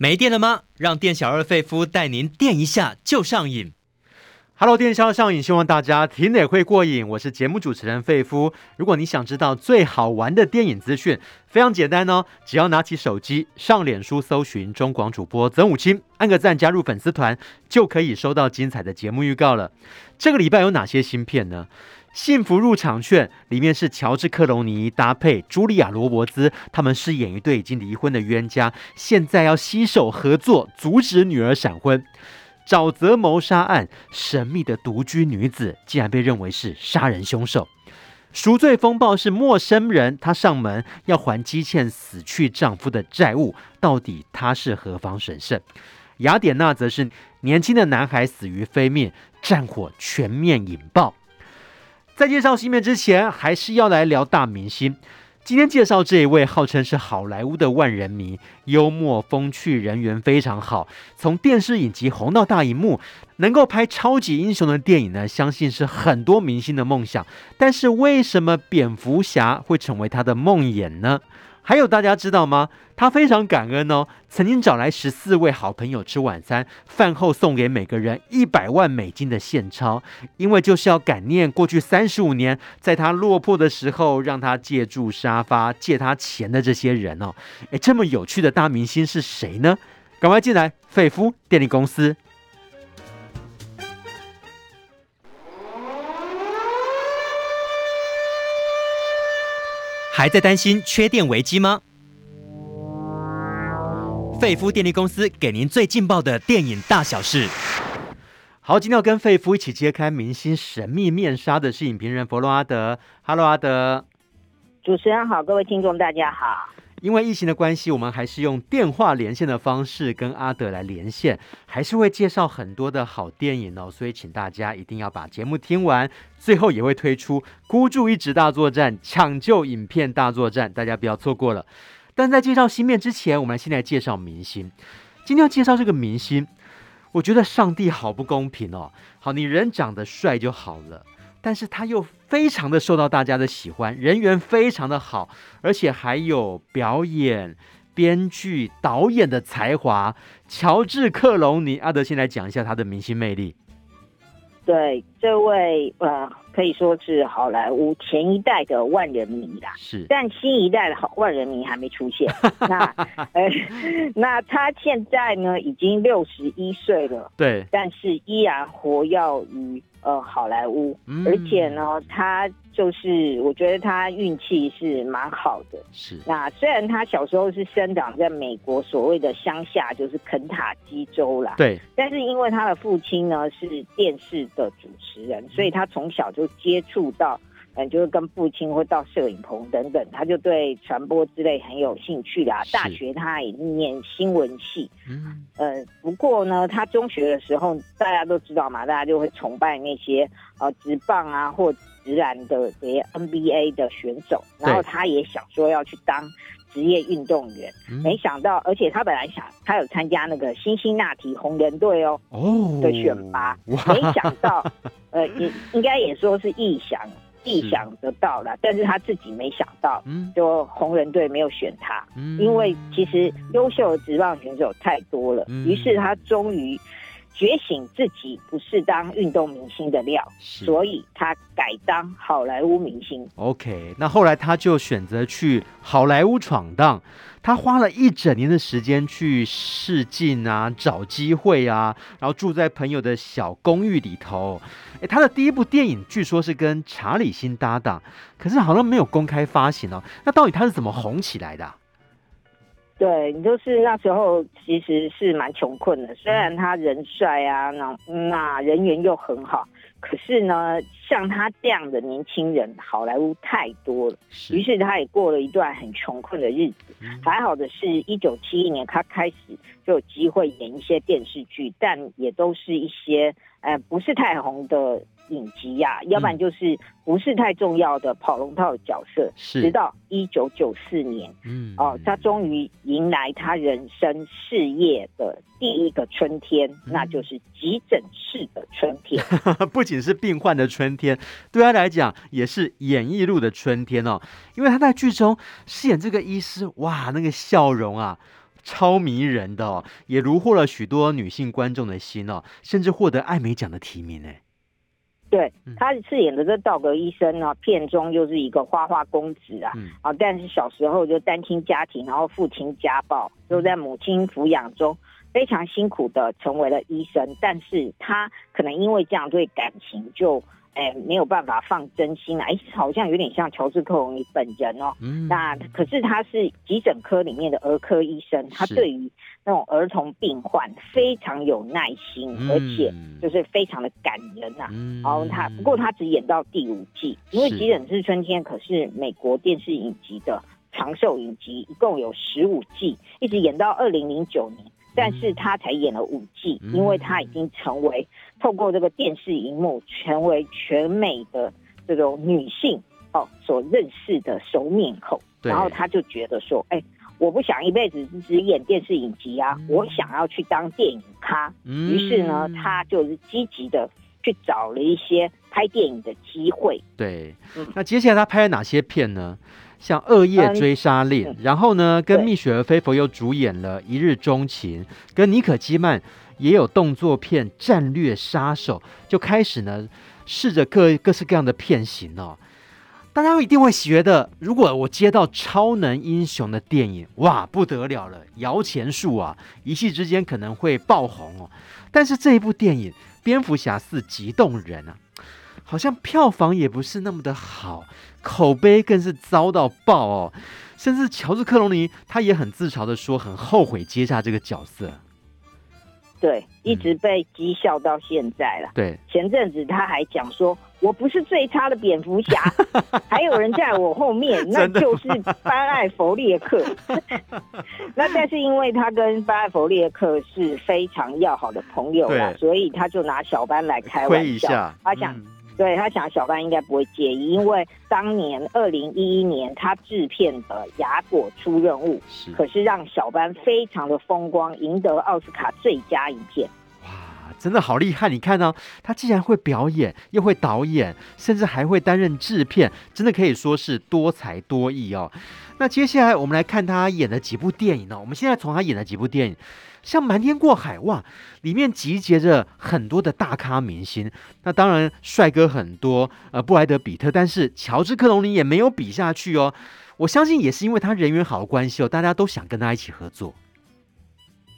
没电了吗？让店小二费夫带您电一下就上瘾。Hello，电销上瘾，希望大家听得会过瘾。我是节目主持人费夫。如果你想知道最好玩的电影资讯，非常简单哦，只要拿起手机上脸书搜寻中广主播曾武清，按个赞加入粉丝团，就可以收到精彩的节目预告了。这个礼拜有哪些新片呢？《幸福入场券》里面是乔治·克隆尼搭配茱莉亚·罗伯兹，他们饰演一对已经离婚的冤家，现在要携手合作阻止女儿闪婚。沼泽谋杀案，神秘的独居女子竟然被认为是杀人凶手。赎罪风暴是陌生人，他上门要还积欠死去丈夫的债务，到底他是何方神圣？雅典娜则是年轻的男孩死于非命，战火全面引爆。在介绍新片之前，还是要来聊大明星。今天介绍这一位，号称是好莱坞的万人迷，幽默风趣，人缘非常好。从电视影集红到大荧幕，能够拍超级英雄的电影呢，相信是很多明星的梦想。但是为什么蝙蝠侠会成为他的梦魇呢？还有大家知道吗？他非常感恩哦，曾经找来十四位好朋友吃晚餐，饭后送给每个人一百万美金的现钞，因为就是要感念过去三十五年，在他落魄的时候让他借住沙发、借他钱的这些人哦。诶，这么有趣的大明星是谁呢？赶快进来，费夫电力公司。还在担心缺电危机吗？费夫电力公司给您最劲爆的电影大小事。好，今天要跟费夫一起揭开明星神秘面纱的是影评人弗洛阿德。Hello，阿德。主持人好，各位听众大家好。因为疫情的关系，我们还是用电话连线的方式跟阿德来连线，还是会介绍很多的好电影哦，所以请大家一定要把节目听完，最后也会推出孤注一掷大作战、抢救影片大作战，大家不要错过了。但在介绍新片之前，我们先来介绍明星。今天要介绍这个明星，我觉得上帝好不公平哦。好，你人长得帅就好了。但是他又非常的受到大家的喜欢，人缘非常的好，而且还有表演、编剧、导演的才华。乔治·克隆尼，阿德先来讲一下他的明星魅力。对，这位呃，可以说是好莱坞前一代的万人迷啦，是，但新一代的好万人迷还没出现。那呃，那他现在呢，已经六十一岁了，对，但是依然活跃于。呃，好莱坞，嗯，而且呢，他就是我觉得他运气是蛮好的。是，那虽然他小时候是生长在美国所谓的乡下，就是肯塔基州啦，对，但是因为他的父亲呢是电视的主持人，所以他从小就接触到。嗯，就是跟父亲会到摄影棚等等，他就对传播之类很有兴趣啦。大学他也念新闻系，嗯，呃，不过呢，他中学的时候大家都知道嘛，大家就会崇拜那些呃直棒啊或直男的这些 NBA 的选手，然后他也想说要去当职业运动员，没想到，而且他本来想他有参加那个辛辛那提红人队哦哦的选拔，没想到，呃，也应该也说是意想。意想得到了，但是他自己没想到，嗯。就红人队没有选他，嗯。因为其实优秀的职棒选手太多了，于是他终于觉醒自己不是当运动明星的料，所以他改当好莱坞明星。OK，那后来他就选择去好莱坞闯荡。他花了一整年的时间去试镜啊，找机会啊，然后住在朋友的小公寓里头。诶，他的第一部电影据说是跟查理辛搭档，可是好像没有公开发行哦。那到底他是怎么红起来的啊？对，就是那时候其实是蛮穷困的，虽然他人帅啊，那那人缘又很好。可是呢，像他这样的年轻人，好莱坞太多了，于是他也过了一段很穷困的日子。还好的是，一九七一年他开始就有机会演一些电视剧，但也都是一些呃不是太红的。影集呀、啊，要不然就是不是太重要的跑龙套的角色。是，直到一九九四年，嗯，哦，他终于迎来他人生事业的第一个春天，嗯、那就是急诊室的春天。不仅是病患的春天，对他来讲也是演艺路的春天哦。因为他在剧中饰演这个医师，哇，那个笑容啊，超迷人的哦，也虏获了许多女性观众的心哦，甚至获得艾美奖的提名呢。对，他饰演的这道格医生呢，片中就是一个花花公子啊，啊、嗯，但是小时候就单亲家庭，然后父亲家暴，就在母亲抚养中非常辛苦的成为了医生，但是他可能因为这样对感情就。哎，没有办法放真心啊！哎，好像有点像乔治克隆尼本人哦。嗯。那可是他是急诊科里面的儿科医生，他对于那种儿童病患非常有耐心，嗯、而且就是非常的感人呐、啊。嗯。然后他不过他只演到第五季，因为《急诊室春天》可是美国电视影集的长寿影集，一共有十五季，一直演到二零零九年。但是他才演了五季，因为他已经成为透过这个电视荧幕，成为全美的这种女性哦所认识的熟面孔。然后他就觉得说，哎，我不想一辈子只演电视影集啊，我想要去当电影咖。于是呢，他就是积极的去找了一些拍电影的机会。对，那接下来他拍了哪些片呢？像《恶夜追杀令》嗯，然后呢，跟蜜雪儿菲佛又主演了《一日钟情》，跟妮可基曼也有动作片《战略杀手》，就开始呢试着各各式各样的片型哦。大家一定会觉得，如果我接到超能英雄的电影，哇，不得了了，摇钱树啊，一气之间可能会爆红哦。但是这一部电影《蝙蝠侠四：极动人》啊。好像票房也不是那么的好，口碑更是糟到爆哦。甚至乔治克隆尼他也很自嘲的说，很后悔接下这个角色。对，一直被讥笑到现在了。对，前阵子他还讲说，我不是最差的蝙蝠侠，还有人在我后面，那就是班艾佛列克。那但是因为他跟班艾佛列克是非常要好的朋友啦，所以他就拿小班来开玩笑，他想。嗯对，他想小班应该不会介意，因为当年二零一一年他制片的《雅果出任务》，可是让小班非常的风光，赢得奥斯卡最佳影片。真的好厉害！你看呢、哦，他既然会表演，又会导演，甚至还会担任制片，真的可以说是多才多艺哦。那接下来我们来看他演的几部电影呢？我们现在从他演的几部电影。像《瞒天过海》哇，里面集结着很多的大咖明星，那当然帅哥很多，呃，布莱德彼特，但是乔治克隆尼也没有比下去哦。我相信也是因为他人缘好的关系哦，大家都想跟他一起合作。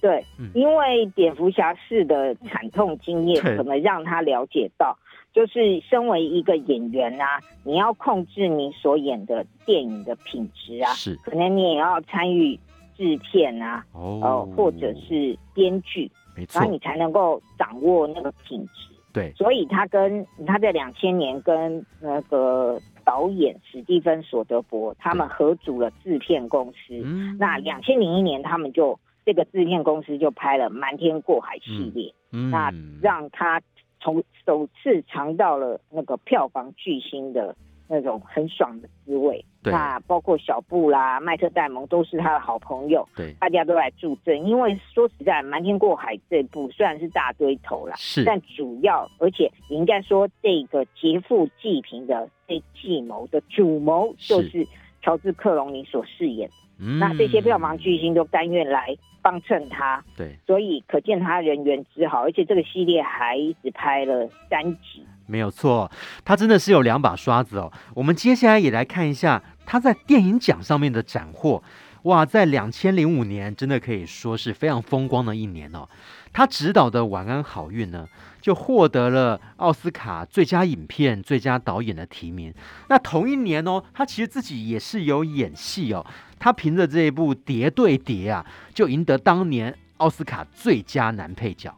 对，嗯、因为蝙蝠侠式的惨痛经验，可能让他了解到，就是身为一个演员啊，你要控制你所演的电影的品质啊，是，可能你也要参与。制片啊，哦、呃，或者是编剧，没错，然后你才能够掌握那个品质。对，所以他跟他在两千年跟那个导演史蒂芬索德伯他们合组了制片公司。嗯，那两千零一年他们就这个制片公司就拍了《瞒天过海》系列，嗯，那让他从首次尝到了那个票房巨星的。那种很爽的滋味，那包括小布啦、麦特戴蒙都是他的好朋友，对，大家都来助阵。因为说实在，《瞒天过海》这部虽然是大堆头啦，是，但主要而且你应该说这个劫富济贫的这计谋的主谋就是乔治克隆尼所饰演。那这些票房巨星都甘愿来帮衬他，对，所以可见他人缘之好，而且这个系列还一直拍了三集。没有错，他真的是有两把刷子哦。我们接下来也来看一下他在电影奖上面的斩获。哇，在两千零五年，真的可以说是非常风光的一年哦。他执导的《晚安好运》呢，就获得了奥斯卡最佳影片、最佳导演的提名。那同一年哦，他其实自己也是有演戏哦。他凭着这一部《谍对谍》啊，就赢得当年奥斯卡最佳男配角。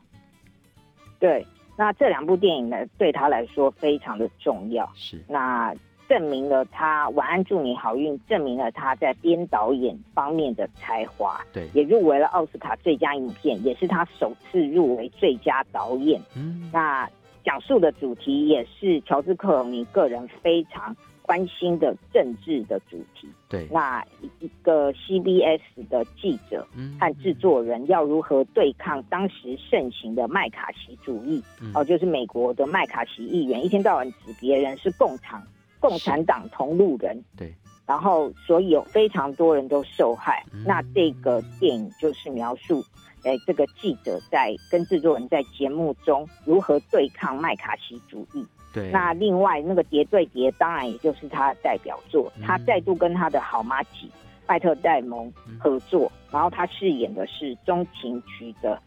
对。那这两部电影呢，对他来说非常的重要，是那证明了他《晚安祝你好运》，证明了他在编导演方面的才华，对，也入围了奥斯卡最佳影片，也是他首次入围最佳导演。嗯，那讲述的主题也是乔治克隆尼个人非常。关心的政治的主题，对，那一个 CBS 的记者和制作人要如何对抗当时盛行的麦卡锡主义？嗯、哦，就是美国的麦卡锡议员一天到晚指别人是共产共产党同路人，对，然后所以有非常多人都受害。嗯、那这个电影就是描述，哎，这个记者在跟制作人在节目中如何对抗麦卡锡主义。对。那另外那个谍对谍，当然也就是他的代表作。嗯、他再度跟他的好妈吉拜特戴蒙合作，嗯、然后他饰演的是中情局的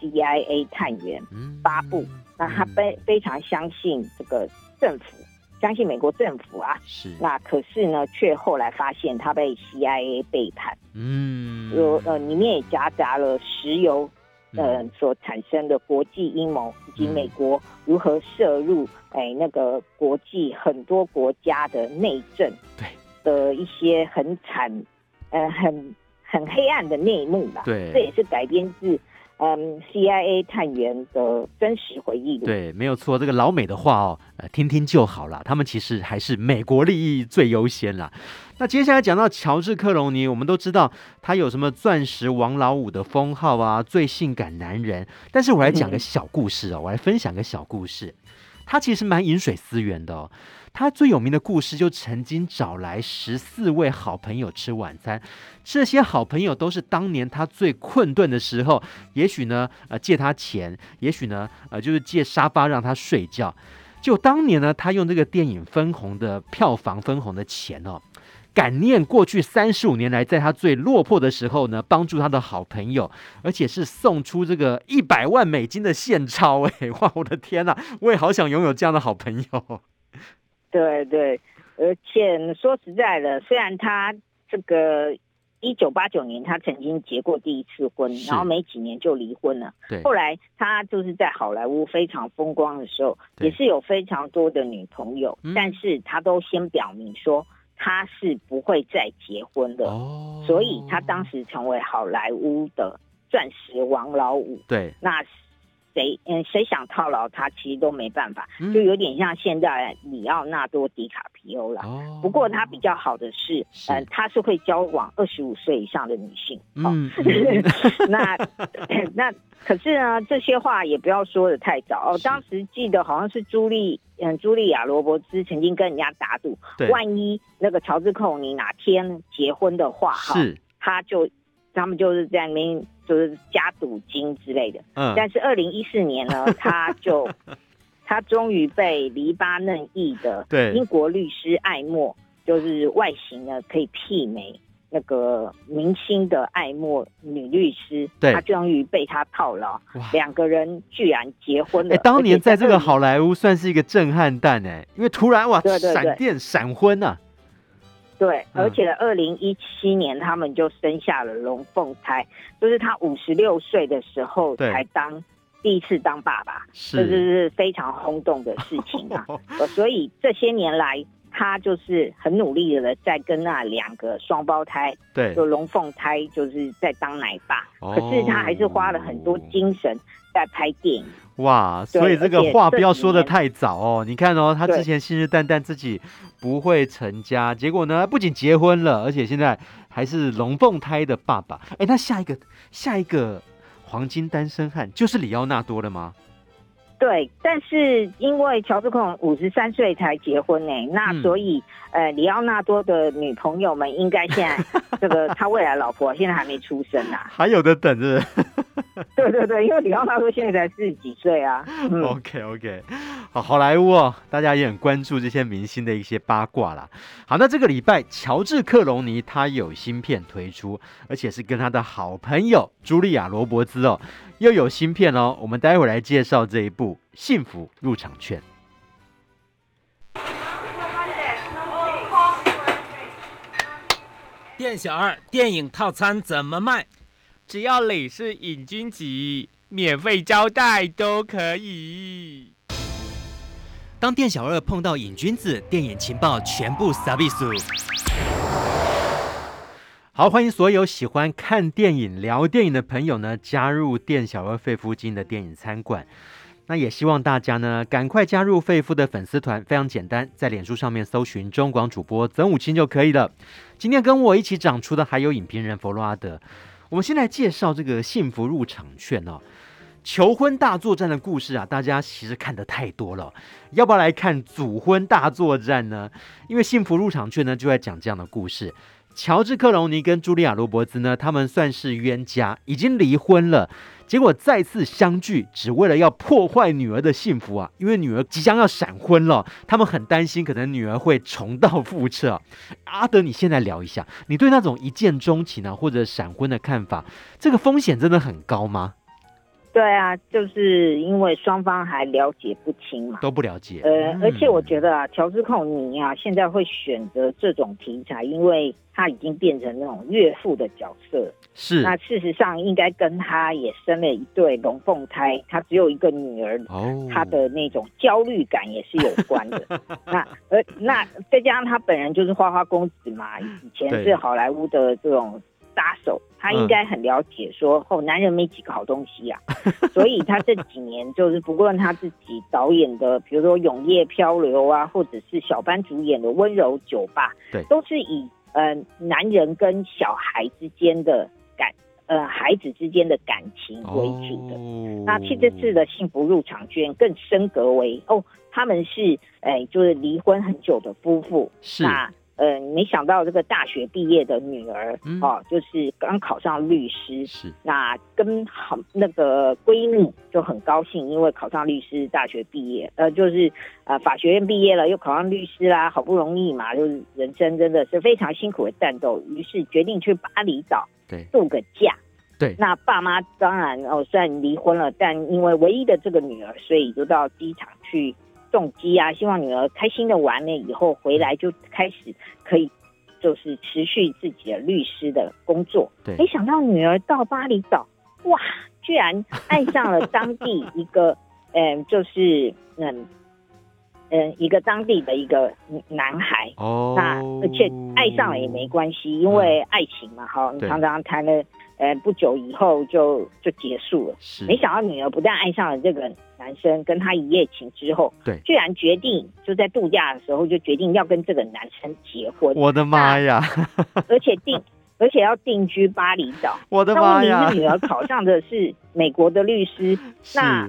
CIA 探员巴布。嗯、那他非非常相信这个政府。相信美国政府啊，是。那可是呢，却后来发现他被 CIA 背叛，嗯，有呃里面也夹杂了石油呃、嗯、所产生的国际阴谋，以及美国如何涉入哎、欸、那个国际很多国家的内政，对。的一些很惨呃很很黑暗的内幕吧，对，这也是改编自。嗯，CIA 探员的真实回忆录。对，没有错。这个老美的话哦，呃，听听就好了。他们其实还是美国利益最优先啦。那接下来讲到乔治·克隆尼，我们都知道他有什么“钻石王老五”的封号啊，最性感男人。但是我来讲个小故事哦，嗯、我来分享个小故事。他其实蛮饮水思源的哦。他最有名的故事就曾经找来十四位好朋友吃晚餐，这些好朋友都是当年他最困顿的时候，也许呢呃借他钱，也许呢呃就是借沙发让他睡觉。就当年呢，他用这个电影分红的票房分红的钱哦，感念过去三十五年来在他最落魄的时候呢，帮助他的好朋友，而且是送出这个一百万美金的现钞哎，哇我的天呐，我也好想拥有这样的好朋友。对对，而且说实在的，虽然他这个一九八九年他曾经结过第一次婚，然后没几年就离婚了。对，后来他就是在好莱坞非常风光的时候，也是有非常多的女朋友，但是他都先表明说他是不会再结婚的。哦，所以他当时成为好莱坞的钻石王老五。对，那。谁嗯，谁想套牢他，其实都没办法，就有点像现在里奥纳多·迪卡皮欧了。哦、不过他比较好的是，是嗯，他是会交往二十五岁以上的女性。嗯，那 那可是呢，这些话也不要说的太早。哦，当时记得好像是朱莉嗯，茱莉亚·罗伯兹曾经跟人家打赌，对万一那个乔治·克隆尼哪天结婚的话，哈是，他就。他们就是在那边就是加赌金之类的，嗯，但是二零一四年呢，他就他终于被黎巴嫩裔的英国律师艾默，就是外形呢可以媲美那个明星的艾默女律师，对，他终于被他套牢，两个人居然结婚了。哎，当年在这个好莱坞算是一个震撼弹哎，因为突然哇，对对对，闪电闪婚啊。对，而且二零一七年他们就生下了龙凤胎，就是他五十六岁的时候才当第一次当爸爸，这是就是非常轰动的事情啊。所以这些年来，他就是很努力的在跟那两个双胞胎，对，就龙凤胎，就是在当奶爸。可是他还是花了很多精神在拍电影。哇，所以这个话不要说的太早哦。你看哦，他之前信誓旦旦自己不会成家，结果呢，不仅结婚了，而且现在还是龙凤胎的爸爸。哎，那下一个下一个黄金单身汉就是李奥纳多了吗？对，但是因为乔治克隆五十三岁才结婚呢，那所以、嗯、呃，里奥纳多的女朋友们应该现在这个他未来老婆现在还没出生啊，还有的等着。对对对，因为里奥纳多现在才四十几岁啊。嗯、OK OK，好，好莱坞哦，大家也很关注这些明星的一些八卦啦。好，那这个礼拜乔治克隆尼他有新片推出，而且是跟他的好朋友茱莉亚罗伯兹哦。又有新片哦，我们待会来介绍这一部《幸福入场券》。店小二，电影套餐怎么卖？只要你是瘾君子，免费招待都可以。当店小二碰到瘾君子，电影情报全部撒比苏。好，欢迎所有喜欢看电影、聊电影的朋友呢，加入店小二费夫金的电影餐馆。那也希望大家呢，赶快加入费夫的粉丝团，非常简单，在脸书上面搜寻中广主播曾武清就可以了。今天跟我一起长出的还有影评人弗洛阿德。我们先来介绍这个幸福入场券哦。求婚大作战的故事啊，大家其实看得太多了，要不要来看组婚大作战呢？因为幸福入场券呢就在讲这样的故事。乔治·克隆尼跟茱莉亚·罗伯兹呢，他们算是冤家，已经离婚了，结果再次相聚，只为了要破坏女儿的幸福啊！因为女儿即将要闪婚了，他们很担心，可能女儿会重蹈覆辙。阿德，你现在聊一下，你对那种一见钟情啊或者闪婚的看法，这个风险真的很高吗？对啊，就是因为双方还了解不清嘛，都不了解。呃，而且我觉得啊，乔治·克隆尼啊，现在会选择这种题材，因为他已经变成那种岳父的角色。是。那事实上，应该跟他也生了一对龙凤胎，他只有一个女儿，哦，他的那种焦虑感也是有关的。那而那再加上他本人就是花花公子嘛，以前是好莱坞的这种。杀手，他应该很了解说，嗯、哦，男人没几个好东西呀、啊，所以他这几年就是不论他自己导演的，比如说《永夜漂流》啊，或者是小班主演的《温柔酒吧》，对，都是以呃男人跟小孩之间的感，呃孩子之间的感情为主的。哦、那其实这次的幸福入场券更升格为哦，他们是哎、呃、就是离婚很久的夫妇，是。那呃，没想到这个大学毕业的女儿，嗯、哦，就是刚考上律师，是。那跟好那个闺蜜就很高兴，因为考上律师，大学毕业，呃，就是呃法学院毕业了，又考上律师啦，好不容易嘛，就是人生真的是非常辛苦的战斗，于是决定去巴厘岛对。度个假，对，那爸妈当然哦，虽然离婚了，但因为唯一的这个女儿，所以就到机场去。动机啊，希望女儿开心的完了以后回来就开始可以，就是持续自己的律师的工作。对，没想到女儿到巴厘岛，哇，居然爱上了当地一个，嗯，就是嗯嗯一个当地的一个男孩。哦，那而且爱上了也没关系，因为爱情嘛，哈、嗯，你常常谈了，呃，不久以后就就结束了。是，没想到女儿不但爱上了这个。男生跟他一夜情之后，对，居然决定就在度假的时候就决定要跟这个男生结婚。我的妈呀！而且定，而且要定居巴厘岛。我的妈呀！那女儿考上的是美国的律师，那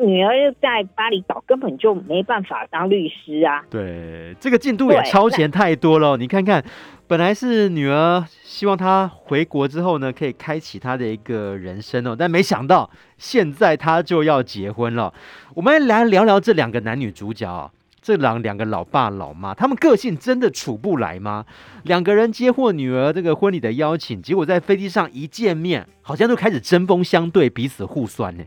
女儿又在巴厘岛根本就没办法当律师啊。对，这个进度也超前太多了。你看看。本来是女儿希望她回国之后呢，可以开启她的一个人生哦，但没想到现在她就要结婚了。我们来聊聊这两个男女主角啊，这两两个老爸老妈，他们个性真的处不来吗？两个人接获女儿这个婚礼的邀请，结果在飞机上一见面，好像就开始针锋相对，彼此互酸呢。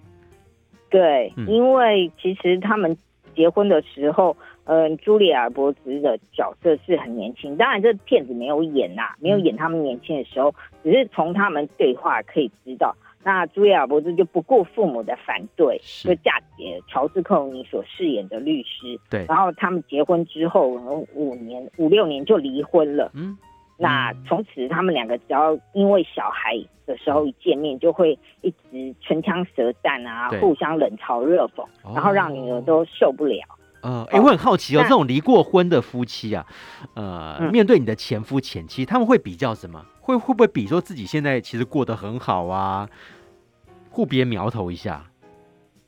对，因为其实他们结婚的时候。嗯，茱莉亚·伯兹的角色是很年轻，当然这片子没有演呐、啊，没有演他们年轻的时候，只是从他们对话可以知道，那茱莉亚·伯兹就不顾父母的反对，就嫁给乔治·克隆尼所饰演的律师。对，然后他们结婚之后，五年五六年就离婚了。嗯，那从此他们两个只要因为小孩的时候一见面，就会一直唇枪舌战啊，互相冷嘲热讽，然后让女儿都受不了。呃，哎、欸，我很好奇哦，这种离过婚的夫妻啊，呃，嗯、面对你的前夫前妻，他们会比较什么？会会不会比说自己现在其实过得很好啊？互别苗头一下？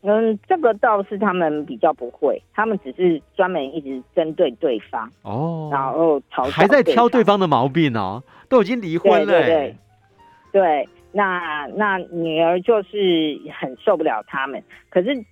嗯，这个倒是他们比较不会，他们只是专门一直针对对方哦，然后嘲，还在挑对方的毛病哦，都已经离婚了。对对对，对，那那女儿就是很受不了他们，可是。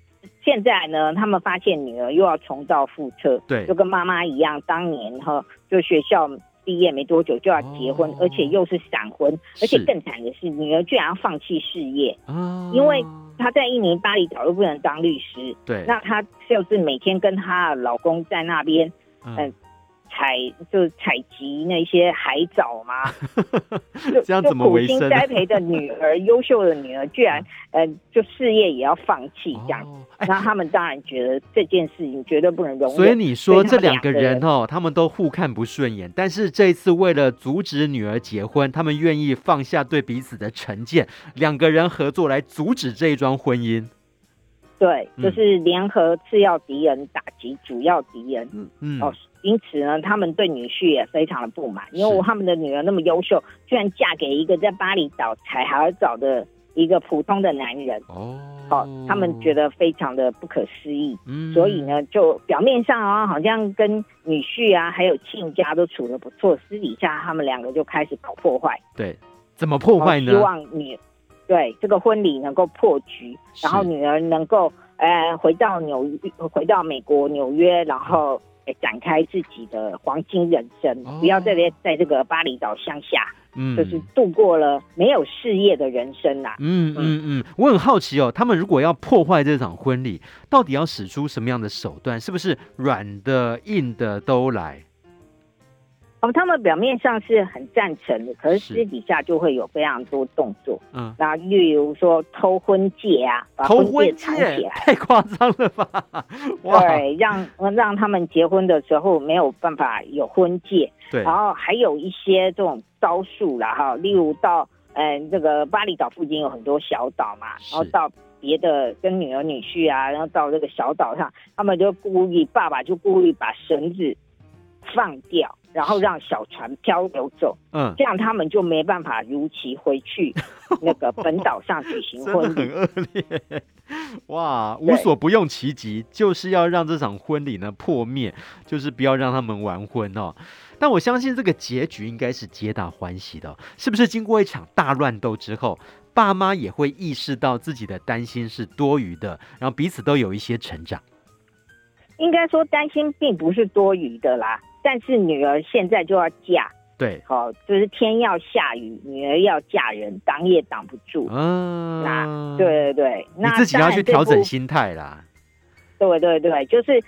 现在呢，他们发现女儿又要重蹈覆辙，对，就跟妈妈一样，当年哈就学校毕业没多久就要结婚，哦、而且又是闪婚，而且更惨的是女儿居然要放弃事业，哦、因为她在印尼巴厘岛又不能当律师，对，那她就是每天跟她老公在那边，嗯。呃采就采集那些海藻嘛，就这样怎么维生？苦心栽培的女儿，优秀的女儿，居然呃，就事业也要放弃这样。那、哦、他们当然觉得这件事情绝对不能容忍。所以你说这两个人哦，他们都互看不顺眼，但是这一次为了阻止女儿结婚，他们愿意放下对彼此的成见，两个人合作来阻止这一桩婚姻。对，就是联合次要敌人打击主要敌人。嗯嗯哦。因此呢，他们对女婿也非常的不满，因为他们的女儿那么优秀，居然嫁给一个在巴厘岛采海藻的一个普通的男人。哦，好，他们觉得非常的不可思议，嗯，所以呢，就表面上啊，好像跟女婿啊，还有亲家都处的不错，私底下他们两个就开始搞破坏。对，怎么破坏呢？希望女对这个婚礼能够破局，然后女儿能够呃回到纽约，回到美国纽约，然后展开自己的黄金人生，哦、不要再在在这个巴厘岛乡下。嗯，就是度过了没有事业的人生啦、啊。嗯嗯嗯，我很好奇哦，他们如果要破坏这场婚礼，到底要使出什么样的手段？是不是软的、硬的都来？哦，他们表面上是很赞成的，可是私底下就会有非常多动作。嗯，那例如说偷婚戒啊，把婚戒藏起来，太夸张了吧？对，让让他们结婚的时候没有办法有婚戒。对，然后还有一些这种招数啦，哈，例如到嗯、呃、这个巴厘岛附近有很多小岛嘛，然后到别的跟女儿女婿啊，然后到这个小岛上，他们就故意爸爸就故意把绳子放掉。然后让小船漂流走，嗯，这样他们就没办法如期回去 那个本岛上举行婚礼，很恶劣，哇！无所不用其极，就是要让这场婚礼呢破灭，就是不要让他们完婚哦。但我相信这个结局应该是皆大欢喜的，是不是？经过一场大乱斗之后，爸妈也会意识到自己的担心是多余的，然后彼此都有一些成长。应该说担心并不是多余的啦。但是女儿现在就要嫁，对，好，就是天要下雨，女儿要嫁人，挡也挡不住。嗯，那对对对，那你自己要去调整心态啦。对对对，就是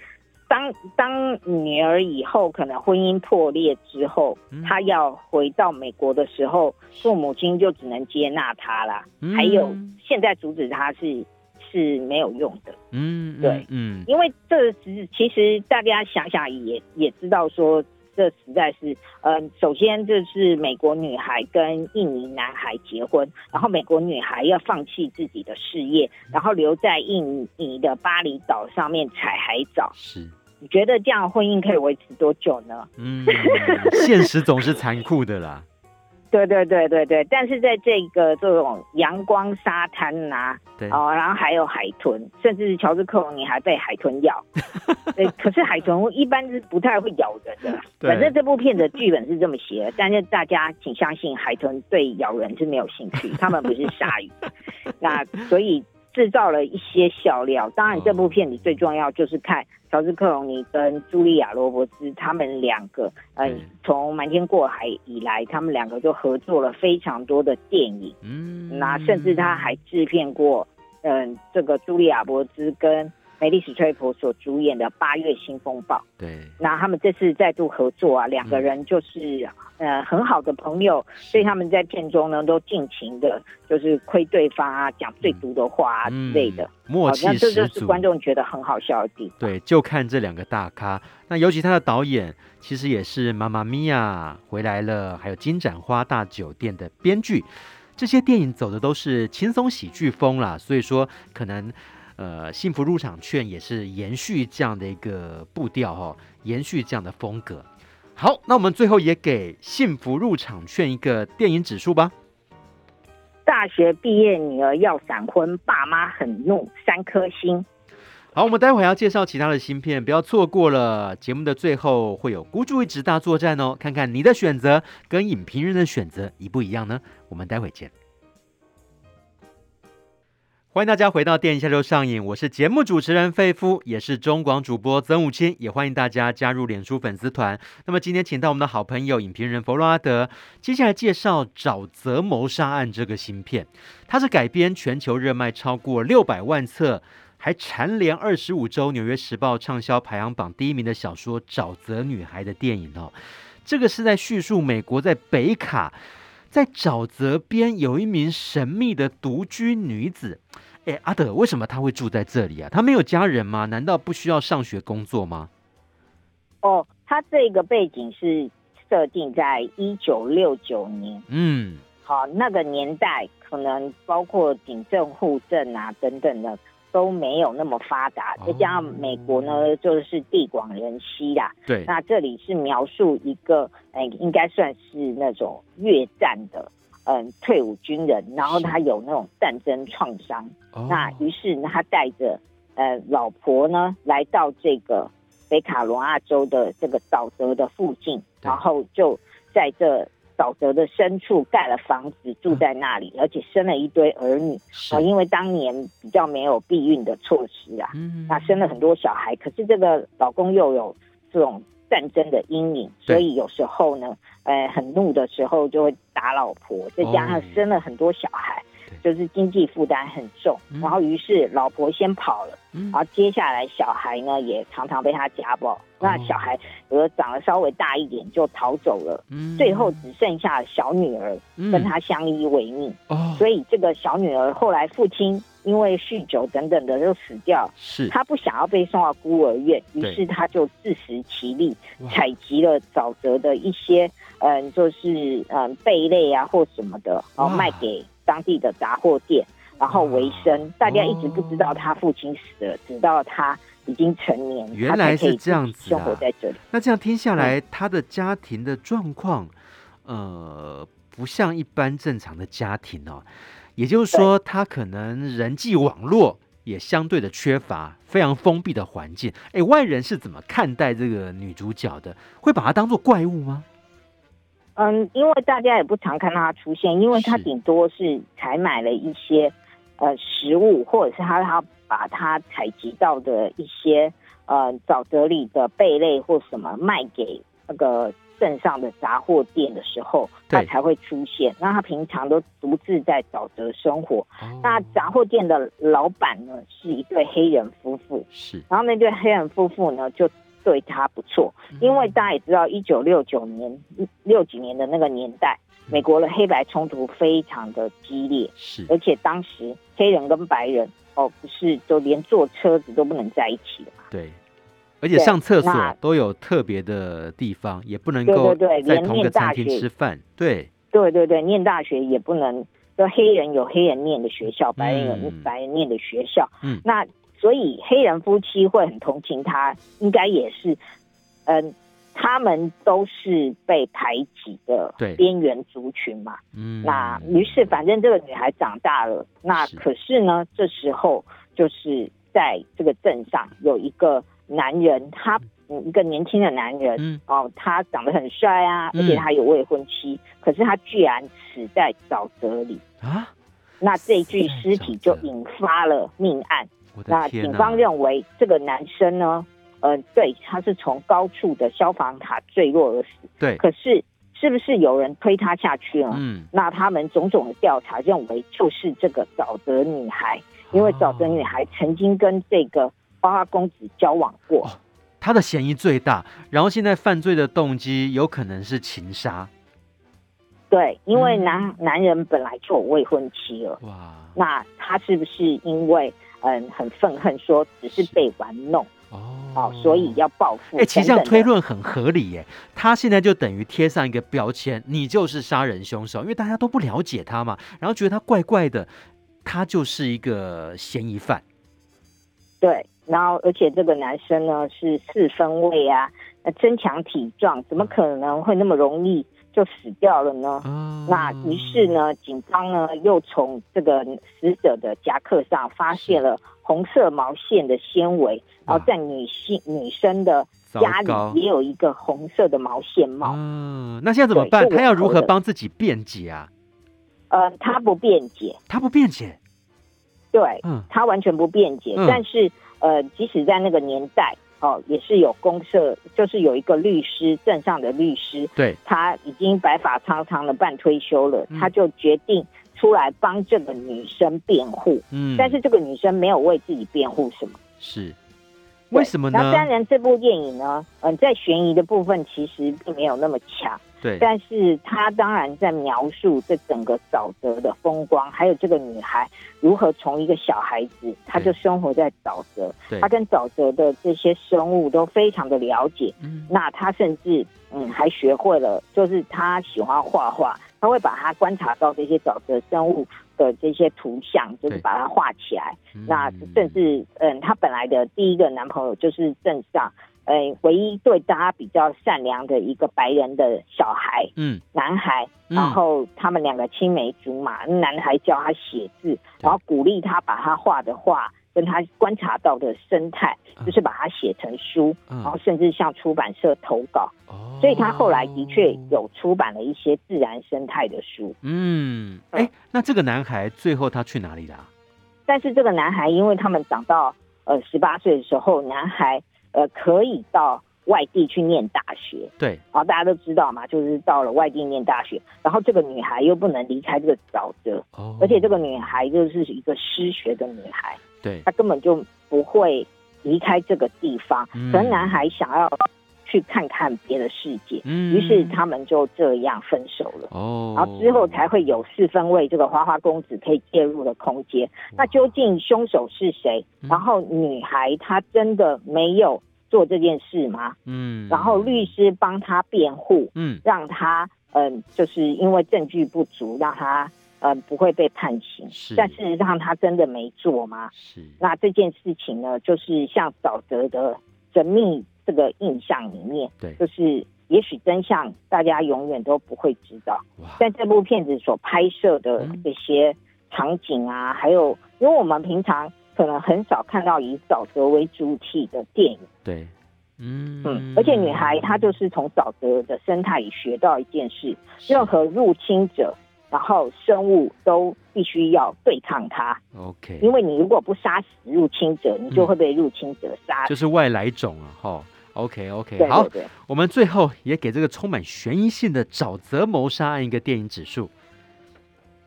当当女儿以后可能婚姻破裂之后，嗯、她要回到美国的时候，父母亲就只能接纳她啦。嗯、还有现在阻止她是。是没有用的，嗯，对，嗯，因为这实其实大家想想也也知道说，这实在是，呃，首先这是美国女孩跟印尼男孩结婚，然后美国女孩要放弃自己的事业，然后留在印尼的巴厘岛上面采海藻，是，你觉得这样婚姻可以维持多久呢？嗯，现实总是残酷的啦。对对对对对，但是在这个这种阳光沙滩呐、啊，对哦，然后还有海豚，甚至乔治克隆尼还被海豚咬。对，可是海豚一般是不太会咬人的。反正这部片的剧本是这么写的，但是大家请相信，海豚对咬人是没有兴趣，他们不是鲨鱼。那所以。制造了一些笑料，当然这部片里最重要就是看乔治克隆尼跟茱莉亚罗伯兹他们两个，呃，从瞒天过海以来，他们两个就合作了非常多的电影，嗯，那甚至他还制片过，嗯、呃，这个茱莉亚罗伯兹跟。梅丽史翠普所主演的《八月新风暴》，对，那他们这次再度合作啊，两个人就是、嗯、呃很好的朋友，所以他们在片中呢都尽情的，就是亏对方啊，讲最毒的话啊之类的，嗯、默契十足。这就是观众觉得很好笑的地方。对，就看这两个大咖。那尤其他的导演，其实也是《妈妈咪呀》回来了，还有《金盏花大酒店》的编剧。这些电影走的都是轻松喜剧风啦，所以说可能。呃，幸福入场券也是延续这样的一个步调哈、哦，延续这样的风格。好，那我们最后也给幸福入场券一个电影指数吧。大学毕业女儿要闪婚，爸妈很怒，三颗星。好，我们待会要介绍其他的芯片，不要错过了。节目的最后会有孤注一掷大作战哦，看看你的选择跟影评人的选择一不一样呢？我们待会见。欢迎大家回到电影下周上映，我是节目主持人费夫，也是中广主播曾武清，也欢迎大家加入脸书粉丝团。那么今天请到我们的好朋友影评人弗洛阿德，接下来介绍《沼泽谋杀案》这个新片，它是改编全球热卖超过六百万册，还蝉联二十五周纽约时报畅销排行榜第一名的小说《沼泽女孩》的电影哦。这个是在叙述美国在北卡。在沼泽边有一名神秘的独居女子，哎，阿德，为什么她会住在这里啊？她没有家人吗？难道不需要上学工作吗？哦，她这个背景是设定在一九六九年，嗯，好，那个年代可能包括警政户政啊等等的。都没有那么发达，再加上美国呢，就是地广人稀啦。对，那这里是描述一个，哎，应该算是那种越战的嗯退伍军人，然后他有那种战争创伤，哦、那于是他带着呃老婆呢来到这个北卡罗纳州的这个沼泽的附近，然后就在这。沼泽的深处盖了房子，住在那里，而且生了一堆儿女啊。因为当年比较没有避孕的措施啊，嗯那生了很多小孩。可是这个老公又有这种战争的阴影，所以有时候呢，呃，很怒的时候就会打老婆，再加上生了很多小孩。就是经济负担很重，然后于是老婆先跑了，然后接下来小孩呢也常常被他家暴。那小孩有的长得稍微大一点就逃走了，最后只剩下小女儿跟他相依为命。所以这个小女儿后来父亲因为酗酒等等的就死掉，是。他不想要被送到孤儿院，于是他就自食其力，采集了沼泽的一些嗯，就是嗯贝类啊或什么的，然后卖给。当地的杂货店，然后维生。大家一直不知道他父亲死了，直到他已经成年，原来是这样子，生活在这里。那这样听下来，他的家庭的状况，呃，不像一般正常的家庭哦。也就是说，他可能人际网络也相对的缺乏，非常封闭的环境。哎，外人是怎么看待这个女主角的？会把她当做怪物吗？嗯，因为大家也不常看到他出现，因为他顶多是采买了一些呃食物，或者是他他把他采集到的一些呃沼泽里的贝类或什么卖给那个镇上的杂货店的时候，他才会出现。那他平常都独自在沼泽生活。哦、那杂货店的老板呢，是一对黑人夫妇，是，然后那对黑人夫妇呢就。对他不错，因为大家也知道，一九六九年六几年的那个年代，美国的黑白冲突非常的激烈，是，而且当时黑人跟白人哦，不是都连坐车子都不能在一起的嘛？对，而且上厕所都有特别的地方，也不能够在同一个餐厅吃饭。对，对对对，念大学也不能，就黑人有黑人念的学校，白人有白人念的学校。嗯，那。所以黑人夫妻会很同情他，应该也是，嗯，他们都是被排挤的边缘族群嘛。嗯，那于是反正这个女孩长大了，那可是呢，这时候就是在这个镇上有一个男人，他一个年轻的男人，嗯，哦，他长得很帅啊，而且他有未婚妻，可是他居然死在沼泽里。啊！那这具尸体就引发了命案。那警方认为这个男生呢，呃，对，他是从高处的消防塔坠落而死。对，可是是不是有人推他下去了？嗯，那他们种种的调查认为就是这个沼泽女孩，因为沼泽女孩曾经跟这个花花公子交往过，他的嫌疑最大。然后现在犯罪的动机有可能是情杀。对，因为男、嗯、男人本来就有未婚妻了。哇，那他是不是因为？嗯，很愤恨，说只是被玩弄哦，哦，所以要报复。哎、欸，其实这样推论很合理耶。他现在就等于贴上一个标签，你就是杀人凶手，因为大家都不了解他嘛，然后觉得他怪怪的，他就是一个嫌疑犯。对，然后而且这个男生呢是四分卫啊，增强体壮，怎么可能会那么容易？就死掉了呢。嗯、那于是呢，警方呢又从这个死者的夹克上发现了红色毛线的纤维，然后在女性女生的家里也有一个红色的毛线帽。嗯，那现在怎么办？他要如何帮自己辩解啊？呃，他不辩解，他不辩解。对，嗯，他完全不辩解。嗯、但是，呃，即使在那个年代。哦，也是有公社，就是有一个律师，镇上的律师，对，他已经白发苍苍的半退休了，嗯、他就决定出来帮这个女生辩护。嗯，但是这个女生没有为自己辩护什么，是为什么呢？那当然，这部电影呢，嗯、呃，在悬疑的部分其实并没有那么强。对，但是他当然在描述这整个沼泽的风光，还有这个女孩如何从一个小孩子，她就生活在沼泽，她跟沼泽的这些生物都非常的了解。嗯，那她甚至嗯还学会了，就是她喜欢画画，她会把她观察到这些沼泽生物的这些图像，就是把它画起来。那甚至嗯，她本来的第一个男朋友就是镇上呃，唯一对大家比较善良的一个白人的小孩，嗯，男孩，嗯、然后他们两个青梅竹马，男孩教他写字，然后鼓励他把他画的画跟他观察到的生态，嗯、就是把它写成书，嗯、然后甚至向出版社投稿，哦、所以他后来的确有出版了一些自然生态的书。嗯，哎、欸，那这个男孩最后他去哪里了？但是这个男孩，因为他们长到呃十八岁的时候，男孩。呃，可以到外地去念大学，对，然后大家都知道嘛，就是到了外地念大学，然后这个女孩又不能离开这个沼泽，哦，而且这个女孩就是一个失学的女孩，对，她根本就不会离开这个地方，嗯，可能男孩想要去看看别的世界，嗯，于是他们就这样分手了，哦，然后之后才会有四分卫这个花花公子可以介入的空间。那究竟凶手是谁？嗯，然后女孩她真的没有做这件事吗？嗯，然后律师帮她辩护，嗯，让她嗯、呃，就是因为证据不足，让她嗯不会被判刑。是，但事实上她真的没做吗？是。那这件事情呢，就是像沼泽的神秘。这个印象里面，对，就是也许真相大家永远都不会知道。哇。在这部片子所拍摄的这些场景啊，嗯、还有，因为我们平常可能很少看到以沼泽为主体的电影，对，嗯。嗯，而且女孩她就是从沼泽的生态里学到一件事：任何入侵者，然后生物都必须要对抗它。OK，因为你如果不杀死入侵者，你就会被入侵者杀死。就是外来种啊，哈。对好，我们最后也给这个充满悬疑性的沼泽谋杀案一个电影指数。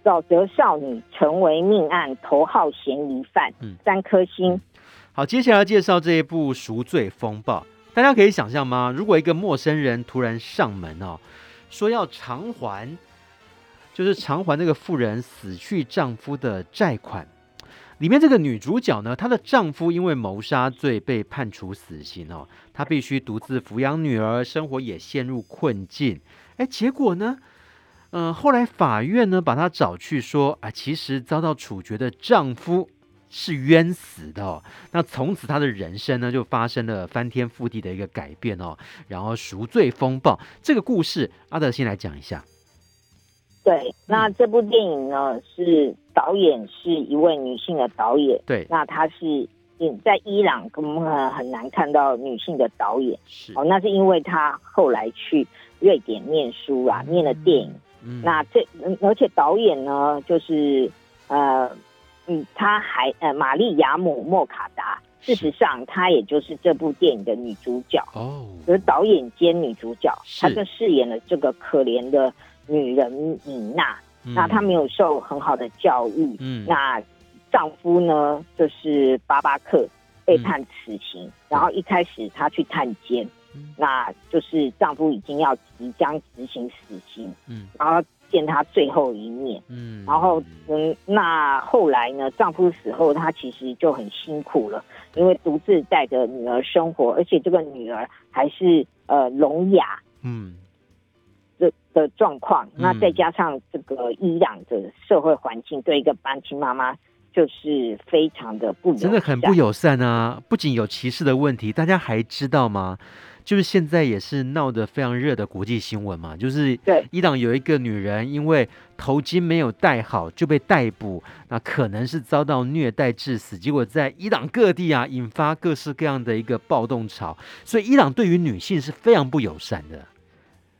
沼泽少女成为命案头号嫌疑犯，嗯，三颗星。好，接下来介绍这一部《赎罪风暴》，大家可以想象吗？如果一个陌生人突然上门哦，说要偿还，就是偿还这个妇人死去丈夫的债款。里面这个女主角呢，她的丈夫因为谋杀罪被判处死刑哦，她必须独自抚养女儿，生活也陷入困境。哎，结果呢，嗯、呃，后来法院呢把她找去说啊，其实遭到处决的丈夫是冤死的哦。那从此她的人生呢就发生了翻天覆地的一个改变哦。然后赎罪风暴这个故事，阿德先来讲一下。对，那这部电影呢是。导演是一位女性的导演，对，那她是在伊朗，我们很难看到女性的导演，是。哦，那是因为她后来去瑞典念书啊，嗯、念了电影，嗯，那这而且导演呢，就是呃，嗯，她还呃，玛丽亚姆莫卡达，事实上她也就是这部电影的女主角。哦，就是导演兼女主角，她就饰演了这个可怜的女人米娜。那她没有受很好的教育，嗯，那丈夫呢，就是巴巴克被判死刑，嗯、然后一开始她去探监，嗯、那就是丈夫已经要即将执行死刑，嗯，然后见他最后一面，嗯，然后嗯，那后来呢，丈夫死后，她其实就很辛苦了，因为独自带着女儿生活，而且这个女儿还是呃聋哑，嗯。的的状况，那再加上这个伊朗的社会环境，对一个单亲妈妈就是非常的不友善，真的很不友善啊！不仅有歧视的问题，大家还知道吗？就是现在也是闹得非常热的国际新闻嘛，就是对伊朗有一个女人因为头巾没有戴好就被逮捕，那可能是遭到虐待致死，结果在伊朗各地啊引发各式各样的一个暴动潮，所以伊朗对于女性是非常不友善的。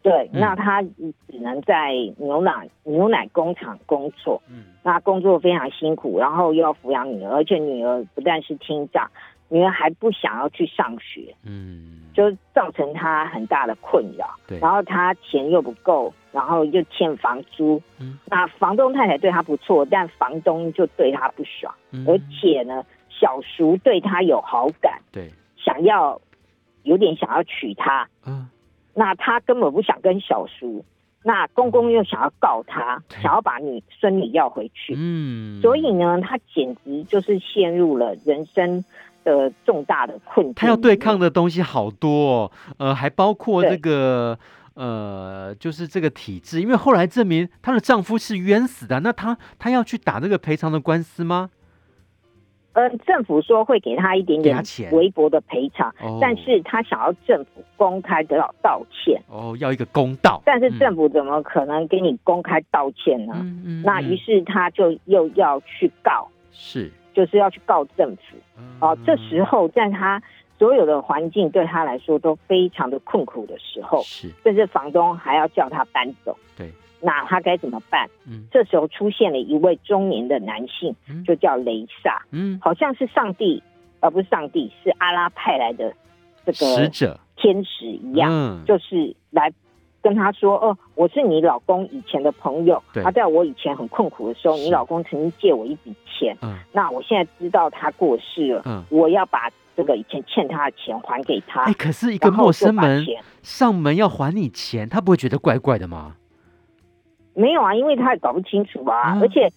对，那他只能在牛奶牛奶工厂工作，嗯，那工作非常辛苦，然后又要抚养女儿，而且女儿不但是听障，女儿还不想要去上学，嗯，就造成他很大的困扰。对，然后他钱又不够，然后又欠房租，嗯，那房东太太对他不错，但房东就对他不爽，嗯，而且呢，小叔对他有好感，对，想要有点想要娶她，嗯。那他根本不想跟小叔，那公公又想要告他，想要把你孙女要回去，嗯，所以呢，他简直就是陷入了人生的重大的困境。他要对抗的东西好多哦，呃，还包括这个呃，就是这个体制，因为后来证明她的丈夫是冤死的，那她她要去打这个赔偿的官司吗？嗯、呃，政府说会给他一点点微薄的赔偿，但是他想要政府公开得到道歉。哦，要一个公道。但是政府怎么可能给你公开道歉呢？嗯嗯。那于是他就又要去告，是，就是要去告政府。哦、呃，这时候在他所有的环境对他来说都非常的困苦的时候，是，甚至房东还要叫他搬走。对。那他该怎么办？嗯，这时候出现了一位中年的男性，嗯、就叫雷萨，嗯，好像是上帝，而不是上帝，是阿拉派来的这个使者。天使一样，嗯，就是来跟他说：“哦，我是你老公以前的朋友，他在我以前很困苦的时候，你老公曾经借我一笔钱，嗯，那我现在知道他过世了，嗯，我要把这个以前欠他的钱还给他。”哎，可是一个陌生人上门要还你钱，他不会觉得怪怪的吗？没有啊，因为他也搞不清楚啊，嗯、而且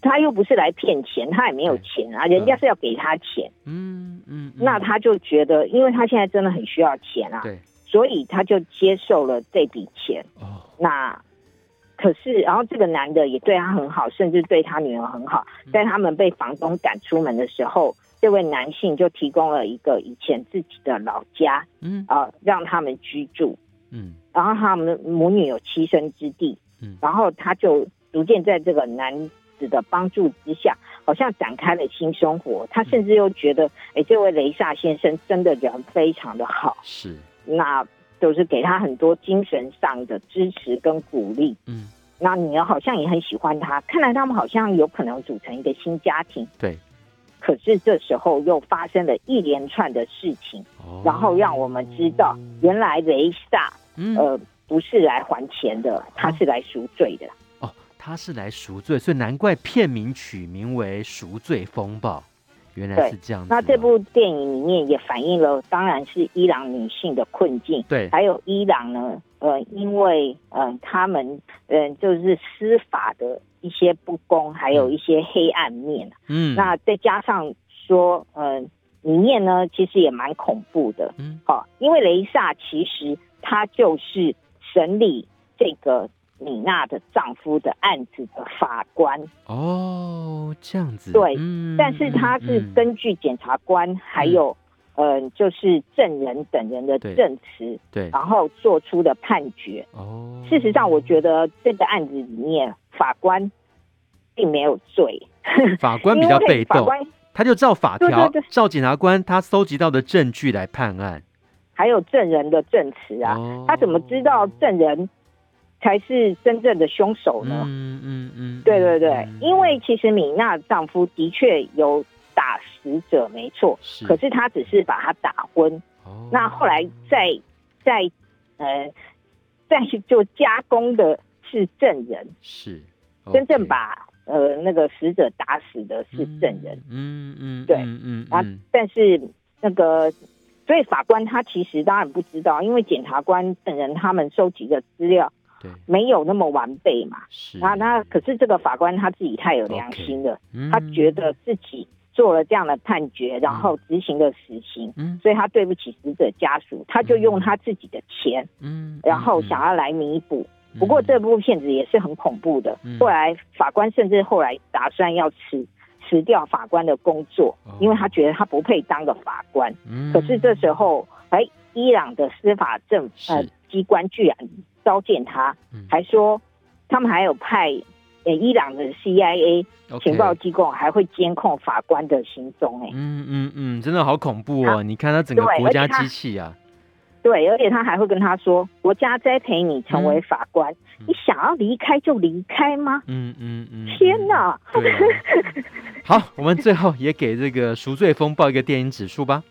他又不是来骗钱，他也没有钱啊，人家是要给他钱，嗯嗯，那他就觉得，因为他现在真的很需要钱啊，对，所以他就接受了这笔钱。哦，那可是，然后这个男的也对他很好，甚至对他女儿很好，在他们被房东赶出门的时候，这位男性就提供了一个以前自己的老家，嗯。啊、呃，让他们居住，嗯，然后他们母女有栖身之地。嗯，然后他就逐渐在这个男子的帮助之下，好像展开了新生活。他甚至又觉得，哎，这位雷萨先生真的人非常的好，是，那就是给他很多精神上的支持跟鼓励。嗯，那女儿好像也很喜欢他，看来他们好像有可能组成一个新家庭。对，可是这时候又发生了一连串的事情，哦、然后让我们知道，原来雷萨，嗯、呃。不是来还钱的，他是来赎罪的。哦，他是来赎罪，所以难怪片名取名为《赎罪风暴》，原来是这样子。那这部电影里面也反映了，当然是伊朗女性的困境。对，还有伊朗呢，呃，因为呃，他们呃，就是司法的一些不公，还有一些黑暗面。嗯，那再加上说，呃，里面呢，其实也蛮恐怖的。嗯，好，因为雷萨其实他就是。审理这个米娜的丈夫的案子的法官。哦，这样子。对，嗯、但是他是根据检察官还有嗯、呃，就是证人等人的证词，对，然后做出的判决。哦。事实上，我觉得这个案子里面法官并没有罪，法官比较被动，他就照法条，照检察官他搜集到的证据来判案。还有证人的证词啊，哦、他怎么知道证人才是真正的凶手呢？嗯嗯嗯，对对对，嗯、因为其实米娜丈夫的确有打死者，没错，是可是他只是把他打昏。哦、那后来再再呃 再就加工的是证人，是、okay、真正把呃那个死者打死的是证人。嗯嗯，嗯对，嗯嗯啊，但是那个。所以法官他其实当然不知道，因为检察官本人他们收集的资料对。没有那么完备嘛。是。啊，那可是这个法官他自己太有良心了，嗯、他觉得自己做了这样的判决，然后执行了死刑，嗯、所以他对不起死者家属，他就用他自己的钱，嗯，然后想要来弥补。不过这部片子也是很恐怖的，嗯、后来法官甚至后来打算要辞。辞掉法官的工作，因为他觉得他不配当个法官。嗯、可是这时候，哎，伊朗的司法政呃机关居然召见他，嗯、还说他们还有派呃伊朗的 CIA 情报机构还会监控法官的行踪。哎，嗯嗯嗯，真的好恐怖哦！他你看他整个国家机器啊。对，而且他还会跟他说：“国家栽培你成为法官，嗯、你想要离开就离开吗？”嗯嗯嗯。嗯嗯天哪！啊、好，我们最后也给这个赎罪风暴一个电影指数吧。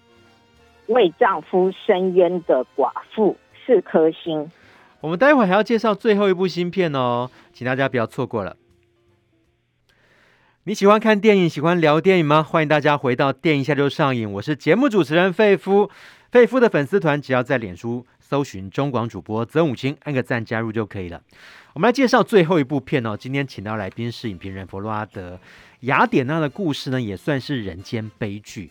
为丈夫申冤的寡妇四颗星。我们待会还要介绍最后一部新片哦，请大家不要错过了。你喜欢看电影，喜欢聊电影吗？欢迎大家回到电影一下就上瘾。我是节目主持人费夫。费夫的粉丝团，只要在脸书搜寻中广主播曾武清，按个赞加入就可以了。我们来介绍最后一部片哦。今天请到来宾是影评人弗洛阿德。雅典娜的故事呢，也算是人间悲剧。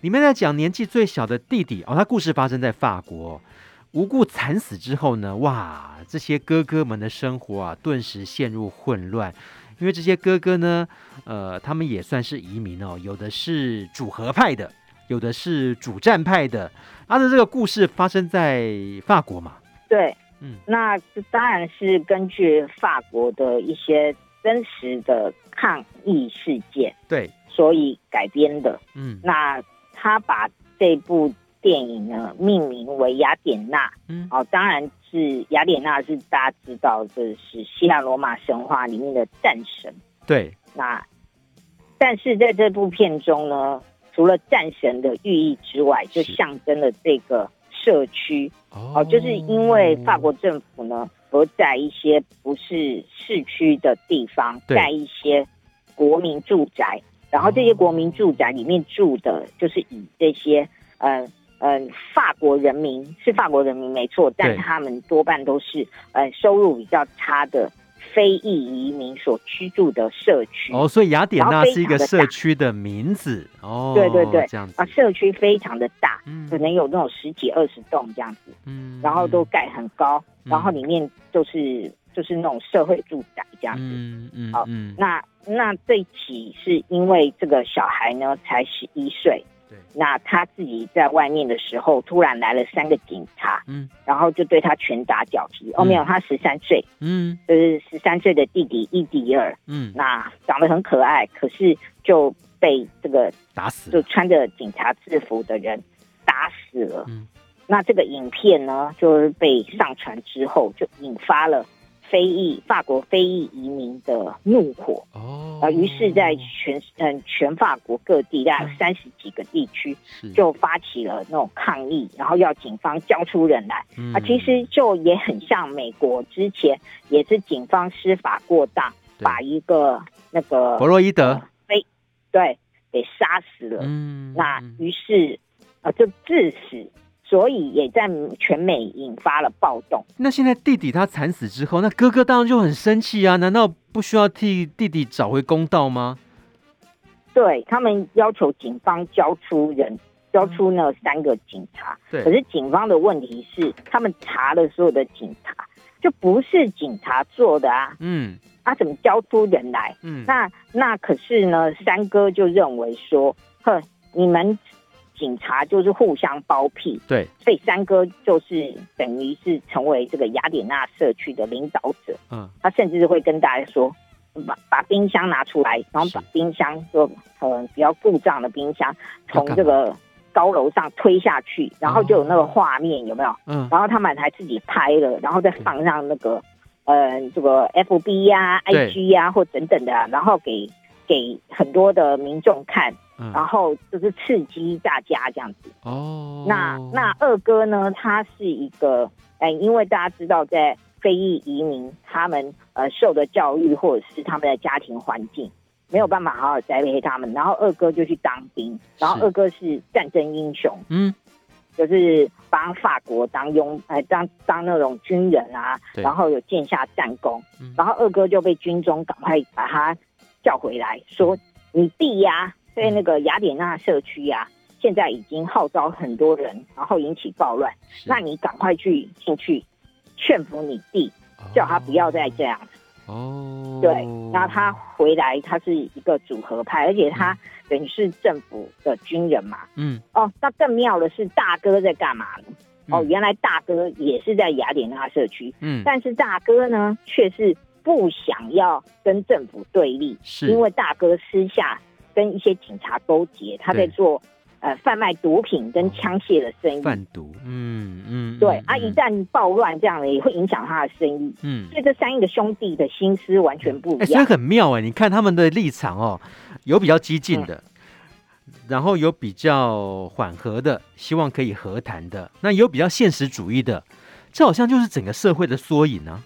里面在讲年纪最小的弟弟哦，他故事发生在法国，无故惨死之后呢，哇，这些哥哥们的生活啊，顿时陷入混乱。因为这些哥哥呢，呃，他们也算是移民哦，有的是主和派的，有的是主战派的。他的这个故事发生在法国嘛？对，嗯，那当然是根据法国的一些真实的抗议事件，对，所以改编的。嗯，那他把这部电影呢命名为《雅典娜》。嗯，哦，当然是雅典娜是大家知道这是希腊罗马神话里面的战神。对，那但是在这部片中呢，除了战神的寓意之外，就象征了这个社区。哦，就是因为法国政府呢，而在一些不是市区的地方盖一些国民住宅，然后这些国民住宅里面住的就是以这些呃呃法国人民是法国人民没错，但他们多半都是呃收入比较差的。非裔移民所居住的社区。哦，所以雅典娜是一个社区的名字。哦。对对对，这样子。啊，社区非常的大，嗯，可能有那种十几二十栋这样子，嗯，然后都盖很高，嗯、然后里面就是就是那种社会住宅这样子，嗯嗯，好，嗯，那那这一起是因为这个小孩呢才十一岁。那他自己在外面的时候，突然来了三个警察，嗯，然后就对他拳打脚踢。嗯、哦，没有，他十三岁，嗯，就是十三岁的弟弟伊迪尔，嗯，那长得很可爱，可是就被这个打死，就穿着警察制服的人打死了。嗯，那这个影片呢，就是被上传之后，就引发了。非裔法国非裔移民的怒火。哦，啊，于是，在全嗯全法国各地，大概三十几个地区，就发起了那种抗议，然后要警方交出人来。啊，其实就也很像美国之前也是警方司法过当，把一个那个弗洛伊德。非对给杀死了。嗯，那于是啊，就致死。所以也在全美引发了暴动。那现在弟弟他惨死之后，那哥哥当然就很生气啊！难道不需要替弟弟找回公道吗？对，他们要求警方交出人，交出那三个警察。对，可是警方的问题是，他们查了所有的警察，就不是警察做的啊。嗯，他、啊、怎么交出人来？嗯，那那可是呢，三哥就认为说，哼，你们。警察就是互相包庇，对，所以三哥就是等于是成为这个雅典娜社区的领导者。嗯，他甚至是会跟大家说，把把冰箱拿出来，然后把冰箱就呃比较故障的冰箱从这个高楼上推下去，然后就有那个画面，有没有？嗯，然后他们还自己拍了，然后再放上那个呃这个 FB 呀、啊、IG 呀、啊、或等等的，然后给给很多的民众看。嗯、然后就是刺激大家这样子哦。那那二哥呢？他是一个哎，因为大家知道，在非裔移民，他们呃受的教育或者是他们的家庭环境没有办法好好栽培他们，然后二哥就去当兵，然后二哥是战争英雄，嗯，就是帮法国当佣，哎，当当那种军人啊，然后有建下战功，然后二哥就被军中赶快把他叫回来，说你弟呀、啊。在那个雅典娜社区呀、啊，现在已经号召很多人，然后引起暴乱。那你赶快去进去劝服你弟，叫他不要再这样子。哦，对，然后他回来，他是一个组合派，而且他等于是政府的军人嘛。嗯。哦，那更妙的是大哥在干嘛呢？哦，原来大哥也是在雅典娜社区。嗯。但是大哥呢，却是不想要跟政府对立，是因为大哥私下。跟一些警察勾结，他在做呃贩卖毒品跟枪械的生意。贩毒，嗯嗯，对啊，一旦暴乱这样的也会影响他的生意。嗯，所以这三个兄弟的心思完全不一样。欸、所以很妙哎，你看他们的立场哦，有比较激进的，嗯、然后有比较缓和的，希望可以和谈的，那有比较现实主义的，这好像就是整个社会的缩影啊。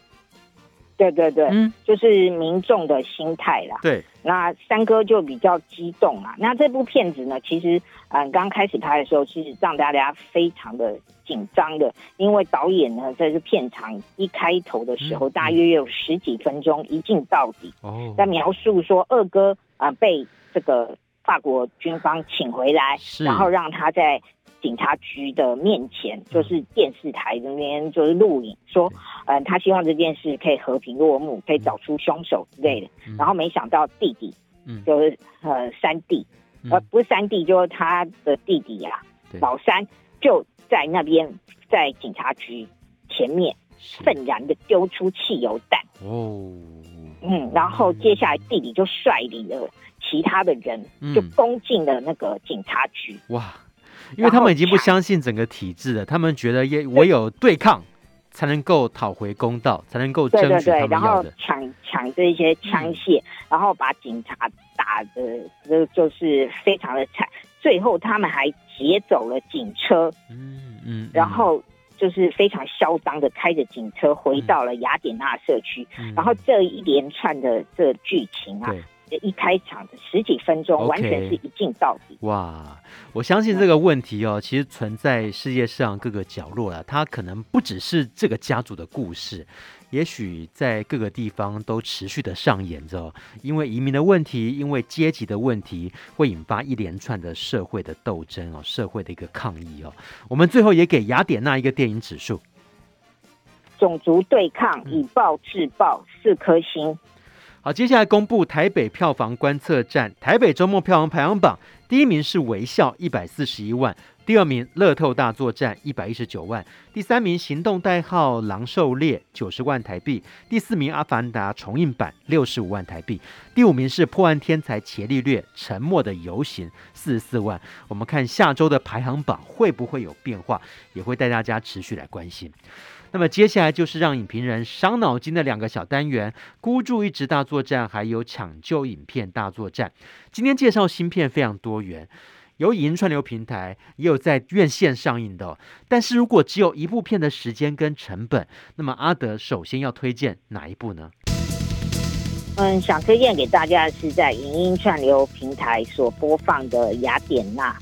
对对对，嗯，就是民众的心态啦。对，那三哥就比较激动嘛。那这部片子呢，其实嗯，刚开始拍的时候，其实让大家非常的紧张的，因为导演呢，在这片场一开头的时候，嗯、大约有十几分钟一镜到底，哦，在描述说二哥啊、呃、被这个法国军方请回来，是。然后让他在警察局的面前，就是电视台那边就是录影，说，嗯，他希望这件事可以和平落幕，可以找出凶手之类的。然后没想到弟弟，嗯，就是呃三弟，呃不是三弟，就是他的弟弟呀，老三就在那边在警察局前面愤然的丢出汽油弹。哦，嗯，然后接下来弟弟就率领了其他的人，就攻进了那个警察局。哇！因为他们已经不相信整个体制了，他们觉得也唯有对抗才能够讨回公道，才能够争取他们要的。抢抢这些枪械，然后把警察打的就就是非常的惨。最后他们还劫走了警车，嗯嗯，然后就是非常嚣张的开着警车回到了雅典娜社区，然后这一连串的这剧情啊。一开场的十几分钟，完全是一镜到底。哇，我相信这个问题哦，其实存在世界上各个角落了。它可能不只是这个家族的故事，也许在各个地方都持续的上演着。因为移民的问题，因为阶级的问题，会引发一连串的社会的斗争哦，社会的一个抗议哦。我们最后也给雅典娜一个电影指数，种族对抗以暴制暴，四颗星。好，接下来公布台北票房观测站台北周末票房排行榜，第一名是《微笑》一百四十一万，第二名《乐透大作战》一百一十九万，第三名《行动代号狼狩猎》九十万台币，第四名《阿凡达》重映版六十五万台币，第五名是破案天才伽利略《沉默的游行》四十四万。我们看下周的排行榜会不会有变化，也会带大家持续来关心。那么接下来就是让影评人伤脑筋的两个小单元：孤注一掷大作战，还有抢救影片大作战。今天介绍新片非常多元，有影音串流平台，也有在院线上映的。但是如果只有一部片的时间跟成本，那么阿德首先要推荐哪一部呢？嗯，想推荐给大家的是在影音串流平台所播放的《雅典娜》。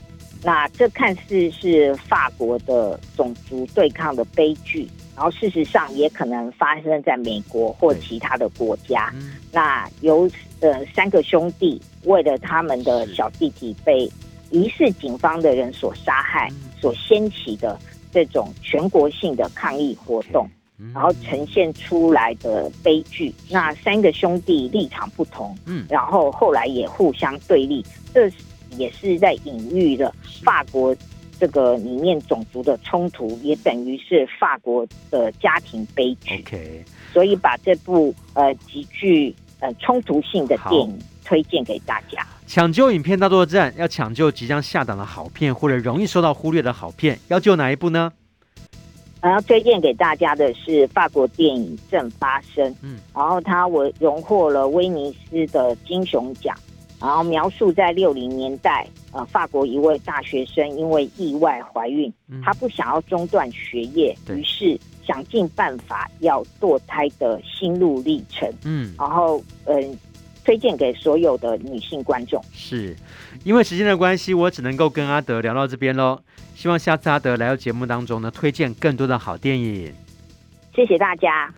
那这看似是法国的种族对抗的悲剧。然后，事实上也可能发生在美国或其他的国家。嗯、那有呃三个兄弟为了他们的小弟弟被疑似警方的人所杀害，嗯、所掀起的这种全国性的抗议活动，嗯、然后呈现出来的悲剧。那三个兄弟立场不同，嗯，然后后来也互相对立，这也是在隐喻了法国。这个里面种族的冲突也等于是法国的家庭悲剧，Okay. 所以把这部呃极具呃冲突性的电影推荐给大家。抢救影片大作战，要抢救即将下档的好片或者容易受到忽略的好片，要救哪一部呢？我要推荐给大家的是法国电影《正发生》，嗯，然后它我荣获了威尼斯的金熊奖。然后描述在六零年代，呃，法国一位大学生因为意外怀孕，她不想要中断学业，于是想尽办法要堕胎的心路历程。嗯，然后嗯、呃，推荐给所有的女性观众。是因为时间的关系，我只能够跟阿德聊到这边喽。希望下次阿德来到节目当中呢，推荐更多的好电影。谢谢大家。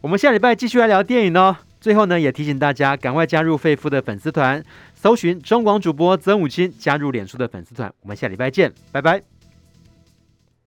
我们下礼拜继续来聊电影哦。最后呢，也提醒大家赶快加入费夫的粉丝团，搜寻中广主播曾武清，加入脸书的粉丝团。我们下礼拜见，拜拜。